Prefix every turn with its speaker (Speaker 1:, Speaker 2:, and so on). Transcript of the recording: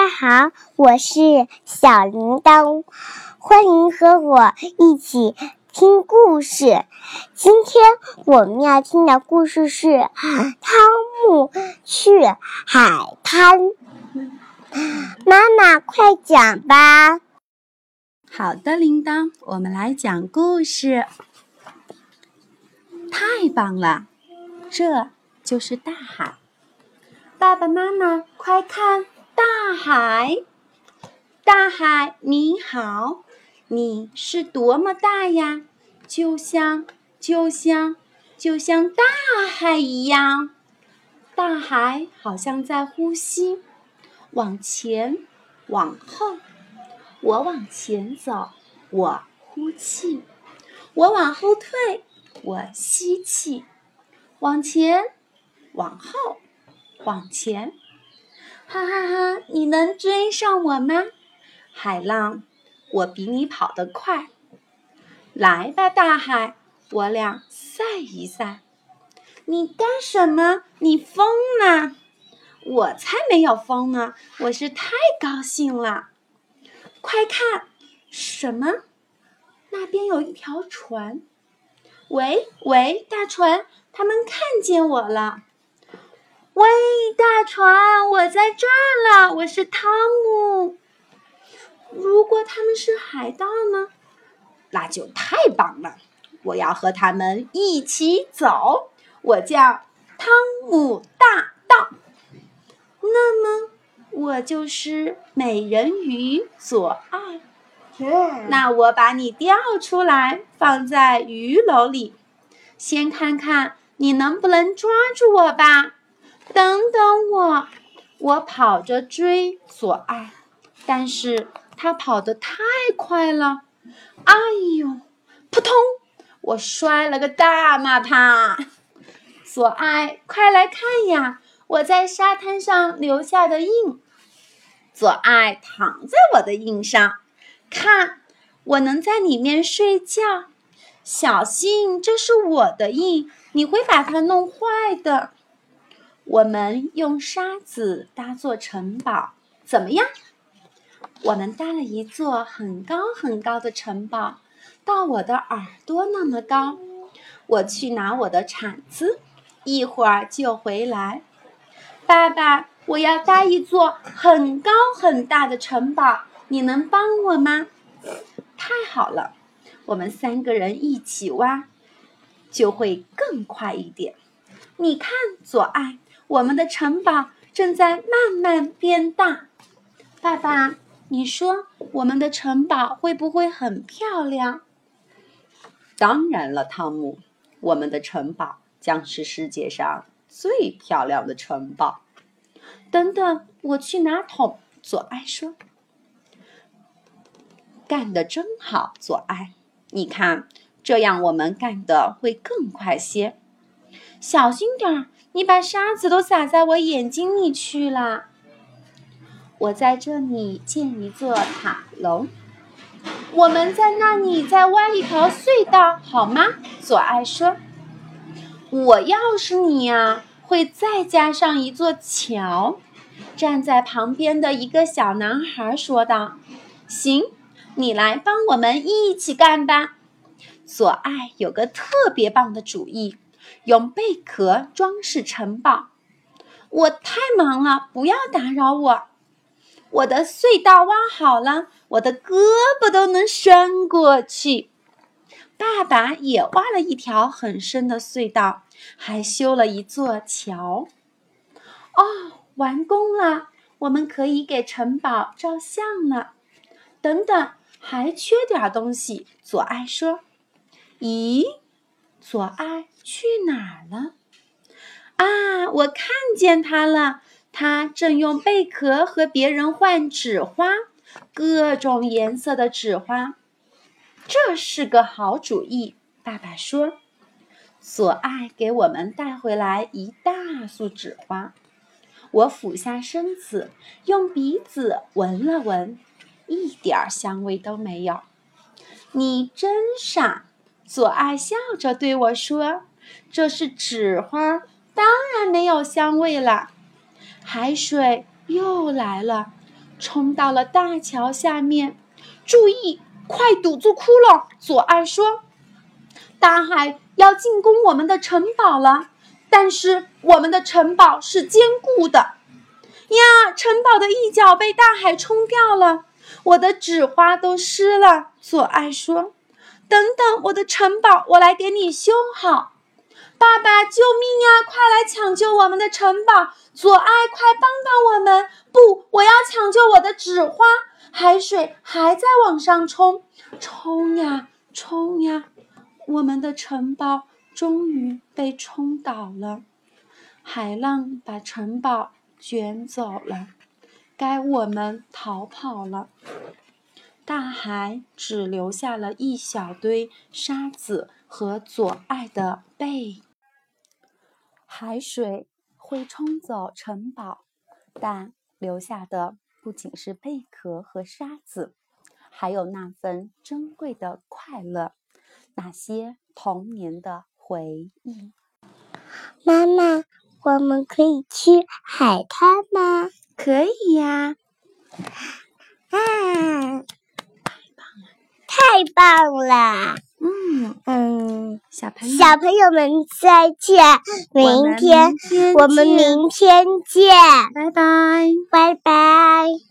Speaker 1: 家好，我是小铃铛，欢迎和我一起听故事。今天我们要听的故事是《汤姆去海滩》。妈妈，快讲吧！
Speaker 2: 好的，铃铛，我们来讲故事。太棒了，这就是大海。爸爸妈妈，快看！大海，大海，你好，你是多么大呀？就像，就像，就像大海一样。大海好像在呼吸，往前，往后。我往前走，我呼气；我往后退，我吸气。往前，往后，往前。哈哈哈！你能追上我吗，海浪？我比你跑得快。来吧，大海，我俩赛一赛。你干什么？你疯了？我才没有疯呢！我是太高兴了。快看，什么？那边有一条船。喂喂，大船，他们看见我了。喂，大船，我在这儿了，我是汤姆。如果他们是海盗呢？那就太棒了！我要和他们一起走。我叫汤姆大盗。那么，我就是美人鱼左岸。那我把你钓出来，放在鱼篓里，先看看你能不能抓住我吧。等等我，我跑着追左爱，但是他跑得太快了，哎呦，扑通，我摔了个大马趴。左爱，快来看呀，我在沙滩上留下的印。左爱躺在我的印上，看，我能在里面睡觉。小心，这是我的印，你会把它弄坏的。我们用沙子搭座城堡，怎么样？我们搭了一座很高很高的城堡，到我的耳朵那么高。我去拿我的铲子，一会儿就回来。爸爸，我要搭一座很高很大的城堡，你能帮我吗？太好了，我们三个人一起挖，就会更快一点。你看，左爱。我们的城堡正在慢慢变大，爸爸，你说我们的城堡会不会很漂亮？
Speaker 3: 当然了，汤姆，我们的城堡将是世界上最漂亮的城堡。
Speaker 2: 等等，我去拿桶。左爱说：“
Speaker 3: 干得真好，左爱，你看，这样我们干的会更快些。
Speaker 2: 小心点儿。”你把沙子都撒在我眼睛里去了。我在这里建一座塔楼，我们在那里再挖一条隧道，好吗？左爱说：“我要是你呀，会再加上一座桥。”站在旁边的一个小男孩说道：“行，你来帮我们一起干吧。”左爱有个特别棒的主意。用贝壳装饰城堡，我太忙了，不要打扰我。我的隧道挖好了，我的胳膊都能伸过去。爸爸也挖了一条很深的隧道，还修了一座桥。哦，完工了，我们可以给城堡照相了。等等，还缺点东西。左爱说：“咦？”左爱去哪儿了？啊，我看见他了，他正用贝壳和别人换纸花，各种颜色的纸花。这是个好主意，爸爸说。左爱给我们带回来一大束纸花，我俯下身子，用鼻子闻了闻，一点香味都没有。你真傻。左爱笑着对我说：“这是纸花，当然没有香味了。”海水又来了，冲到了大桥下面。注意，快堵住窟窿！左爱说：“大海要进攻我们的城堡了，但是我们的城堡是坚固的。”呀，城堡的一角被大海冲掉了，我的纸花都湿了。左爱说：“等等，我的城堡，我来给你修好。”爸爸，救命呀！快来抢救我们的城堡！左爱，快帮帮我们！不，我要抢救我的纸花。海水还在往上冲，冲呀冲呀！我们的城堡终于被冲倒了，海浪把城堡卷走了，该我们逃跑了。大海只留下了一小堆沙子和左爱的背。海水会冲走城堡，但留下的不仅是贝壳和沙子，还有那份珍贵的快乐，那些童年的回忆。
Speaker 1: 妈妈，我们可以去海滩吗？
Speaker 2: 可以呀！
Speaker 1: 啊，太棒了！
Speaker 2: 嗯
Speaker 1: 嗯，
Speaker 2: 小朋友，
Speaker 1: 小朋友们再见，明天
Speaker 2: 天
Speaker 1: 我们明天见，
Speaker 2: 拜拜。
Speaker 1: 拜拜。